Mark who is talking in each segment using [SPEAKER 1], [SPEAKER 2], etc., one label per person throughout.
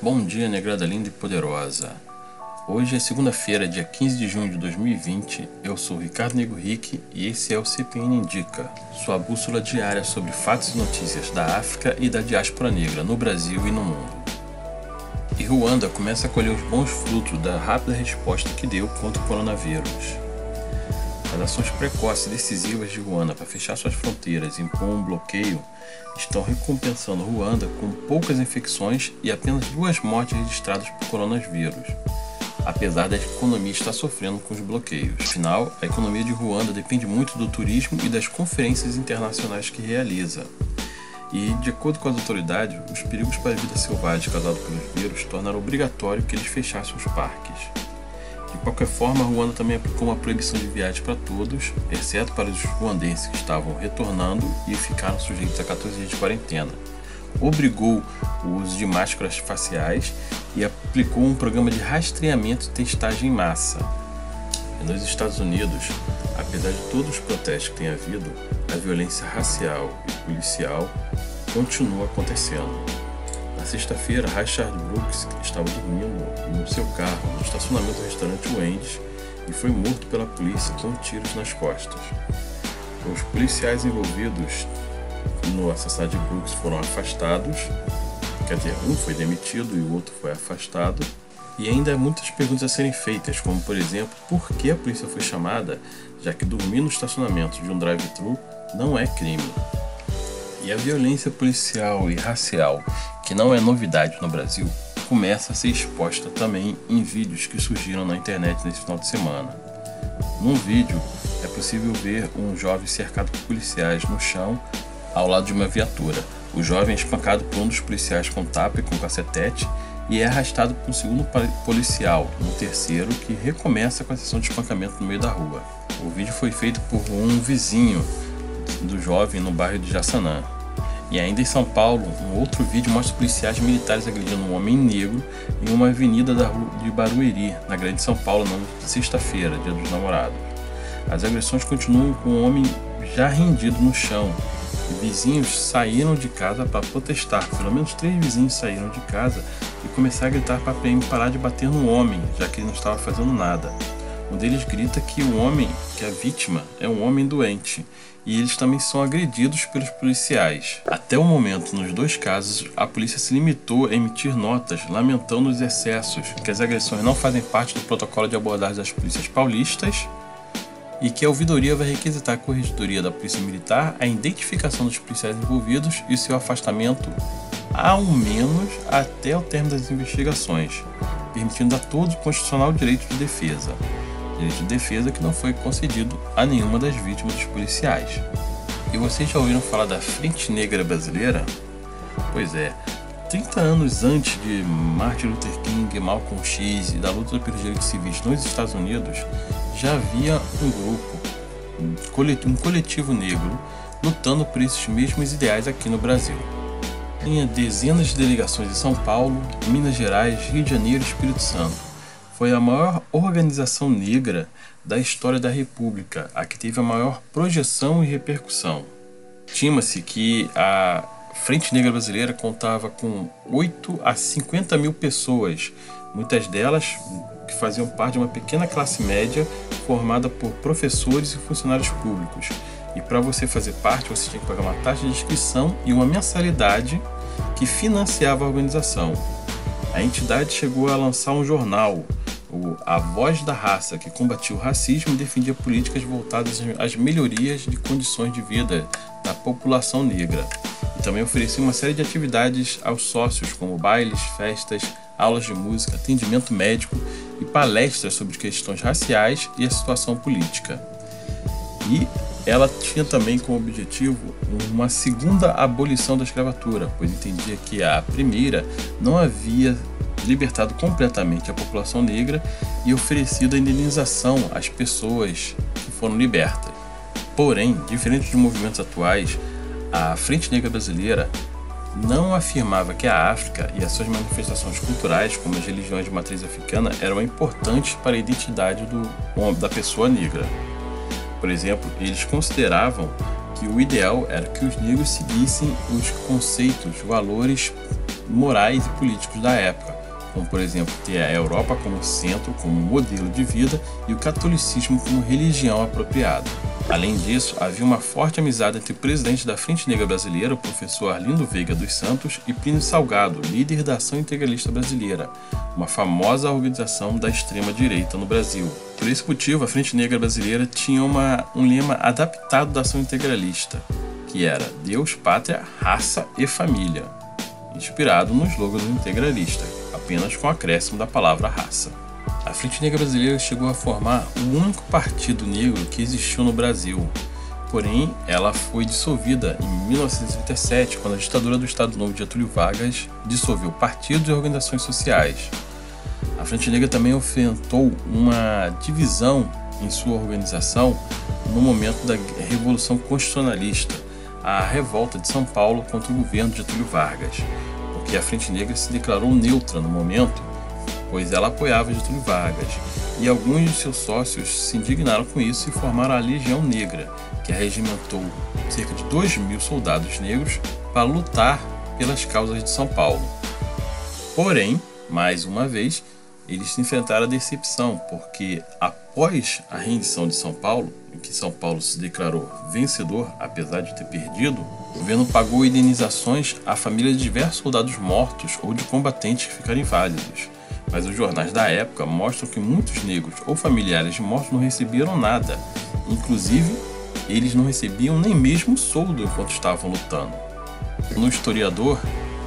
[SPEAKER 1] Bom dia, negrada linda e poderosa. Hoje é segunda-feira, dia 15 de junho de 2020. Eu sou Ricardo Nego Rick e esse é o CPN Indica, sua bússola diária sobre fatos e notícias da África e da diáspora negra no Brasil e no mundo. E Ruanda começa a colher os bons frutos da rápida resposta que deu contra o coronavírus. As ações precoces e decisivas de Ruanda para fechar suas fronteiras e impor um bloqueio estão recompensando Ruanda com poucas infecções e apenas duas mortes registradas por coronavírus, apesar da economia estar sofrendo com os bloqueios. Afinal, a economia de Ruanda depende muito do turismo e das conferências internacionais que realiza. E, de acordo com as autoridades, os perigos para a vida selvagem causados pelos vírus tornaram obrigatório que eles fechassem os parques. De qualquer forma, Ruanda também aplicou uma proibição de viagem para todos, exceto para os ruandenses que estavam retornando e ficaram sujeitos a 14 dias de quarentena. Obrigou o uso de máscaras faciais e aplicou um programa de rastreamento e testagem em massa. E nos Estados Unidos, apesar de todos os protestos que tem havido, a violência racial e policial continua acontecendo sexta-feira, Rashard Brooks estava dormindo no seu carro no estacionamento do restaurante Wendy's e foi morto pela polícia com tiros nas costas. Os policiais envolvidos no assassinato de Brooks foram afastados, quer dizer, um foi demitido e o outro foi afastado. E ainda há muitas perguntas a serem feitas, como por exemplo, por que a polícia foi chamada, já que dormir no estacionamento de um drive-thru não é crime. E a violência policial e racial que não é novidade no Brasil, começa a ser exposta também em vídeos que surgiram na internet nesse final de semana. Num vídeo, é possível ver um jovem cercado por policiais no chão ao lado de uma viatura. O jovem é espancado por um dos policiais com tapa e com cacetete e é arrastado por um segundo policial, no terceiro, que recomeça com a sessão de espancamento no meio da rua. O vídeo foi feito por um vizinho do jovem no bairro de Jaçanã. E ainda em São Paulo, um outro vídeo mostra policiais militares agredindo um homem negro em uma avenida da rua de Barueri, na Grande São Paulo, na sexta-feira, dia dos namorados. As agressões continuam com o homem já rendido no chão. E vizinhos saíram de casa para protestar. Pelo menos três vizinhos saíram de casa e começaram a gritar para a PM parar de bater no homem, já que ele não estava fazendo nada. Um deles grita que o homem, que a vítima, é um homem doente e eles também são agredidos pelos policiais. Até o momento, nos dois casos, a polícia se limitou a emitir notas lamentando os excessos, que as agressões não fazem parte do protocolo de abordagem das polícias paulistas e que a ouvidoria vai requisitar a corregedoria da Polícia Militar a identificação dos policiais envolvidos e seu afastamento, ao menos até o término das investigações, permitindo a todos o constitucional direito de defesa direito de defesa que não foi concedido a nenhuma das vítimas dos policiais. E vocês já ouviram falar da Frente Negra Brasileira? Pois é, 30 anos antes de Martin Luther King, Malcolm X e da luta pelos direitos civis nos Estados Unidos, já havia um grupo, um coletivo negro, lutando por esses mesmos ideais aqui no Brasil. Tinha dezenas de delegações em São Paulo, Minas Gerais, Rio de Janeiro e Espírito Santo foi a maior organização negra da história da República, a que teve a maior projeção e repercussão. Estima-se que a Frente Negra Brasileira contava com 8 a 50 mil pessoas, muitas delas que faziam parte de uma pequena classe média formada por professores e funcionários públicos. E para você fazer parte, você tinha que pagar uma taxa de inscrição e uma mensalidade que financiava a organização. A entidade chegou a lançar um jornal, o A Voz da Raça, que combatia o racismo e defendia políticas voltadas às melhorias de condições de vida da população negra. E também oferecia uma série de atividades aos sócios, como bailes, festas, aulas de música, atendimento médico e palestras sobre questões raciais e a situação política. E ela tinha também como objetivo uma segunda abolição da escravatura, pois entendia que a primeira não havia libertado completamente a população negra e oferecido a indenização às pessoas que foram libertas. Porém, diferente dos movimentos atuais, a Frente Negra Brasileira não afirmava que a África e as suas manifestações culturais, como as religiões de matriz africana, eram importantes para a identidade do, da pessoa negra. Por exemplo, eles consideravam que o ideal era que os negros seguissem os conceitos, valores morais e políticos da época, como por exemplo ter a Europa como centro, como modelo de vida e o catolicismo como religião apropriada. Além disso, havia uma forte amizade entre o presidente da Frente Negra Brasileira, o professor Arlindo Veiga dos Santos, e Plínio Salgado, líder da Ação Integralista Brasileira, uma famosa organização da extrema-direita no Brasil. Por esse motivo, a Frente Negra Brasileira tinha uma, um lema adaptado da ação integralista, que era Deus, Pátria, Raça e Família, inspirado no slogan do integralista, apenas com o acréscimo da palavra raça. A Frente Negra Brasileira chegou a formar o único partido negro que existiu no Brasil. Porém, ela foi dissolvida em 1937, quando a ditadura do Estado Novo de Getúlio Vargas dissolveu partidos e organizações sociais. A Frente Negra também enfrentou uma divisão em sua organização no momento da Revolução Constitucionalista, a revolta de São Paulo contra o governo de Getúlio Vargas, porque a Frente Negra se declarou neutra no momento pois ela apoiava Getúlio Vargas, e alguns de seus sócios se indignaram com isso e formaram a Legião Negra, que arregimentou cerca de 2 mil soldados negros para lutar pelas causas de São Paulo. Porém, mais uma vez, eles enfrentaram a decepção, porque após a rendição de São Paulo, em que São Paulo se declarou vencedor, apesar de ter perdido, o governo pagou indenizações à família de diversos soldados mortos ou de combatentes que ficaram inválidos mas os jornais da época mostram que muitos negros ou familiares de mortos não receberam nada. Inclusive, eles não recebiam nem mesmo soldo enquanto estavam lutando. No historiador,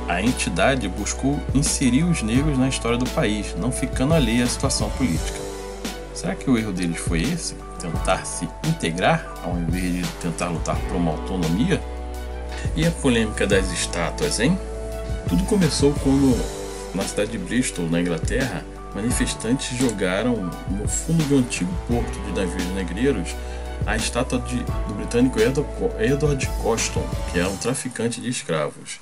[SPEAKER 1] a entidade buscou inserir os negros na história do país, não ficando alheia à situação política. Será que o erro deles foi esse? Tentar se integrar ao invés de tentar lutar por uma autonomia? E a polêmica das estátuas, hein? Tudo começou quando na cidade de Bristol, na Inglaterra, manifestantes jogaram no fundo de um antigo porto de navios negreiros a estátua de, do britânico Edward Coston, que era um traficante de escravos.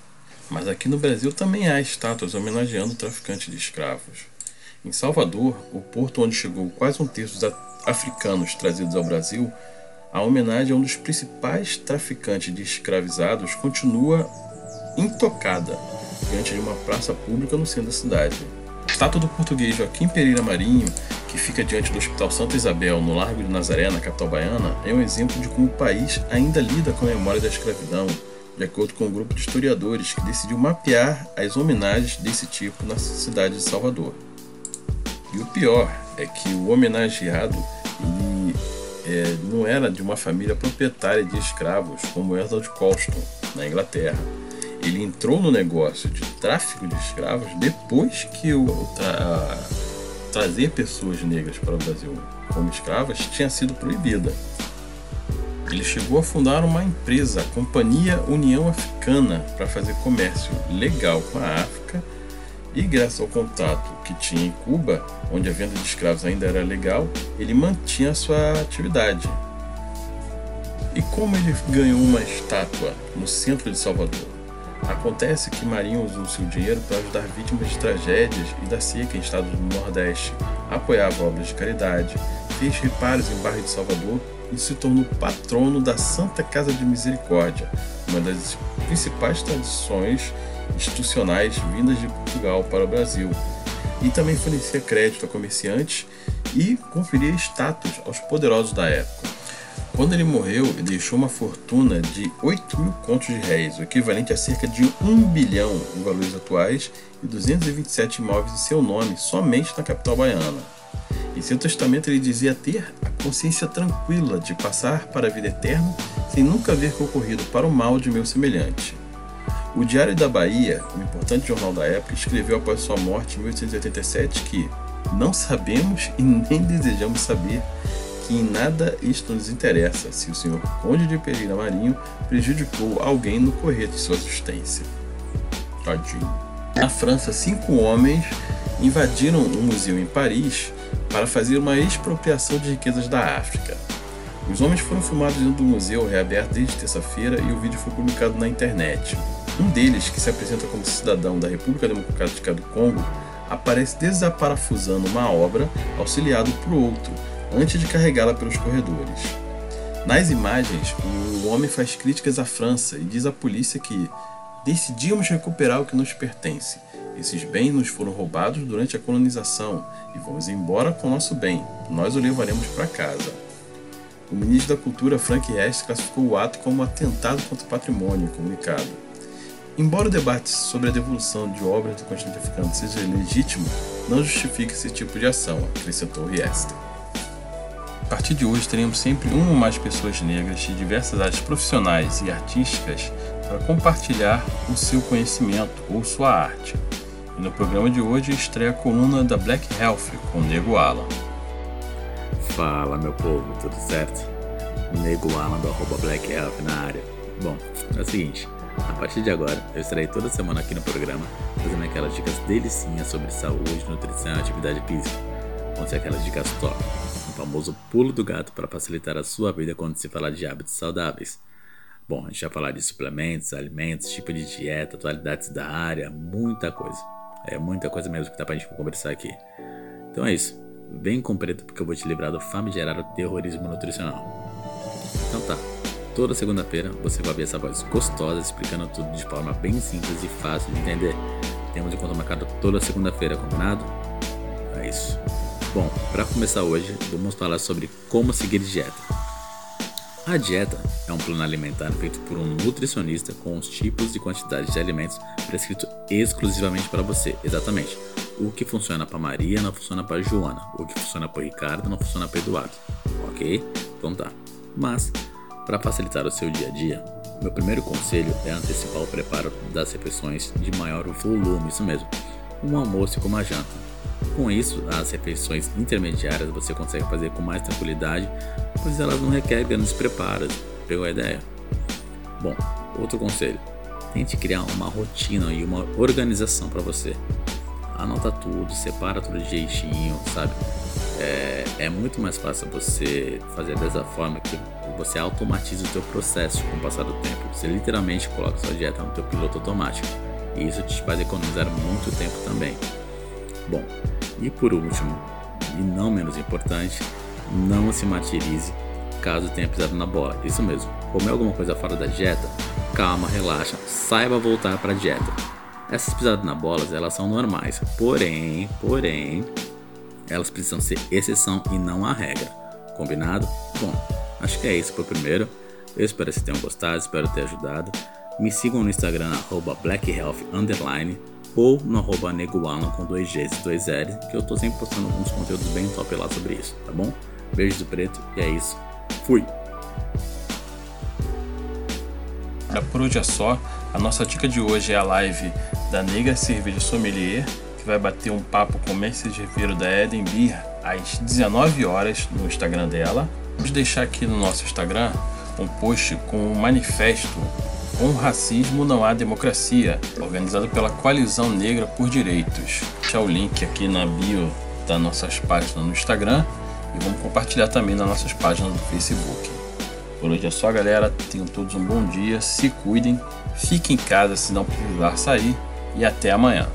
[SPEAKER 1] Mas aqui no Brasil também há estátuas homenageando o traficante de escravos. Em Salvador, o porto onde chegou quase um terço dos africanos trazidos ao Brasil, a homenagem a um dos principais traficantes de escravizados continua intocada diante de uma praça pública no centro da cidade. A estátua do português Joaquim Pereira Marinho, que fica diante do Hospital Santa Isabel, no Largo de Nazaré, na capital baiana, é um exemplo de como o país ainda lida com a memória da escravidão, de acordo com um grupo de historiadores que decidiu mapear as homenagens desse tipo na cidade de Salvador. E o pior é que o homenageado ele, é, não era de uma família proprietária de escravos como Edward Colston, na Inglaterra ele entrou no negócio de tráfico de escravos depois que o tra trazer pessoas negras para o Brasil como escravas tinha sido proibida. Ele chegou a fundar uma empresa, a Companhia União Africana, para fazer comércio legal com a África e graças ao contato que tinha em Cuba, onde a venda de escravos ainda era legal, ele mantinha sua atividade. E como ele ganhou uma estátua no centro de Salvador? Acontece que Marinho usou seu dinheiro para ajudar vítimas de tragédias e da seca em estados do Nordeste, apoiava obras de caridade, fez reparos em bairro de Salvador e se tornou patrono da Santa Casa de Misericórdia, uma das principais tradições institucionais vindas de Portugal para o Brasil. E também fornecia crédito a comerciantes e conferia status aos poderosos da época. Quando ele morreu, ele deixou uma fortuna de 8 mil contos de réis, o equivalente a cerca de 1 bilhão em valores atuais, e 227 imóveis em seu nome, somente na capital baiana. Em seu testamento, ele dizia ter a consciência tranquila de passar para a vida eterna sem nunca haver concorrido para o mal de meu semelhante. O Diário da Bahia, um importante jornal da época, escreveu após sua morte em 1887 que não sabemos e nem desejamos saber que em nada isto nos interessa se o senhor Conde de Pereira Marinho prejudicou alguém no correr de sua assistência. Tadinho. Na França, cinco homens invadiram um museu em Paris para fazer uma expropriação de riquezas da África. Os homens foram filmados dentro do museu, reaberto desde terça-feira, e o vídeo foi publicado na internet. Um deles, que se apresenta como cidadão da República Democrática do Congo, aparece desaparafusando uma obra auxiliado por outro, antes de carregá-la pelos corredores. Nas imagens, o homem faz críticas à França e diz à polícia que decidimos recuperar o que nos pertence. Esses bens nos foram roubados durante a colonização e vamos embora com nosso bem. Nós o levaremos para casa. O ministro da Cultura, Frank Hess, classificou o ato como um atentado contra o patrimônio comunicado. Embora o debate sobre a devolução de obras do continente africano seja legítimo, não justifica esse tipo de ação, acrescentou Riester. A partir de hoje teremos sempre uma ou mais pessoas negras de diversas áreas profissionais e artísticas para compartilhar o seu conhecimento ou sua arte. E no programa de hoje estreia a coluna da Black Health com Nego Alan.
[SPEAKER 2] Fala meu povo, tudo certo? Nego Alan do Black Health na área. Bom, é o seguinte, a partir de agora eu estarei toda semana aqui no programa fazendo aquelas dicas delicinhas sobre saúde, nutrição e atividade física. Vão ser aquelas dicas top, o famoso pulo do gato para facilitar a sua vida quando se falar de hábitos saudáveis. Bom, a gente vai falar de suplementos, alimentos, tipo de dieta, atualidades da área, muita coisa. É muita coisa mesmo que dá pra gente conversar aqui. Então é isso. Vem com preto porque eu vou te livrar do famigerado terrorismo nutricional. Então tá. Toda segunda-feira você vai ver essa voz gostosa explicando tudo de forma bem simples e fácil de entender. Temos encontro marcado toda segunda-feira, combinado? É isso. Bom, para começar hoje, vamos falar sobre como seguir dieta. A dieta é um plano alimentar feito por um nutricionista com os tipos e quantidades de alimentos prescrito exclusivamente para você. Exatamente. O que funciona para Maria não funciona para Joana. O que funciona para Ricardo não funciona para Eduardo. Ok? Então tá. Mas, para facilitar o seu dia a dia, meu primeiro conselho é antecipar o preparo das refeições de maior volume, isso mesmo, um almoço com uma janta com isso, as refeições intermediárias você consegue fazer com mais tranquilidade, pois elas não requerem grandes preparos. Pegou a ideia? Bom, outro conselho: tente criar uma rotina e uma organização para você. Anota tudo, separa tudo de jeitinho, sabe? É, é, muito mais fácil você fazer dessa forma que você automatiza o teu processo com o passar do tempo. Você literalmente coloca sua dieta no teu piloto automático. E isso te faz economizar muito tempo também. Bom, e por último, e não menos importante, não se martirize caso tenha pisado na bola. Isso mesmo, comer alguma coisa fora da dieta, calma, relaxa, saiba voltar para a dieta. Essas pisadas na bola, elas são normais, porém, porém, elas precisam ser exceção e não a regra. Combinado? Bom, acho que é isso por primeiro. Eu espero que tenham gostado, espero ter ajudado. Me sigam no Instagram, blackhealth, ou no arroba negoalan com dois Gs e dois L's, que eu tô sempre postando alguns conteúdos bem top lá sobre isso, tá bom? Beijos do preto e é isso. Fui!
[SPEAKER 1] Por hoje é só. A nossa dica de hoje é a live da Negra Cerveja Sommelier, vai bater um papo com o mestre cervejeiro da Eden Beer às 19 horas no Instagram dela. Vamos deixar aqui no nosso Instagram um post com um manifesto com racismo não há democracia, organizado pela Coalizão Negra por Direitos. Deixa o link aqui na bio das nossas páginas no Instagram e vamos compartilhar também nas nossas páginas do Facebook. Por hoje é só, galera. Tenham todos um bom dia, se cuidem, fiquem em casa se não precisar sair e até amanhã.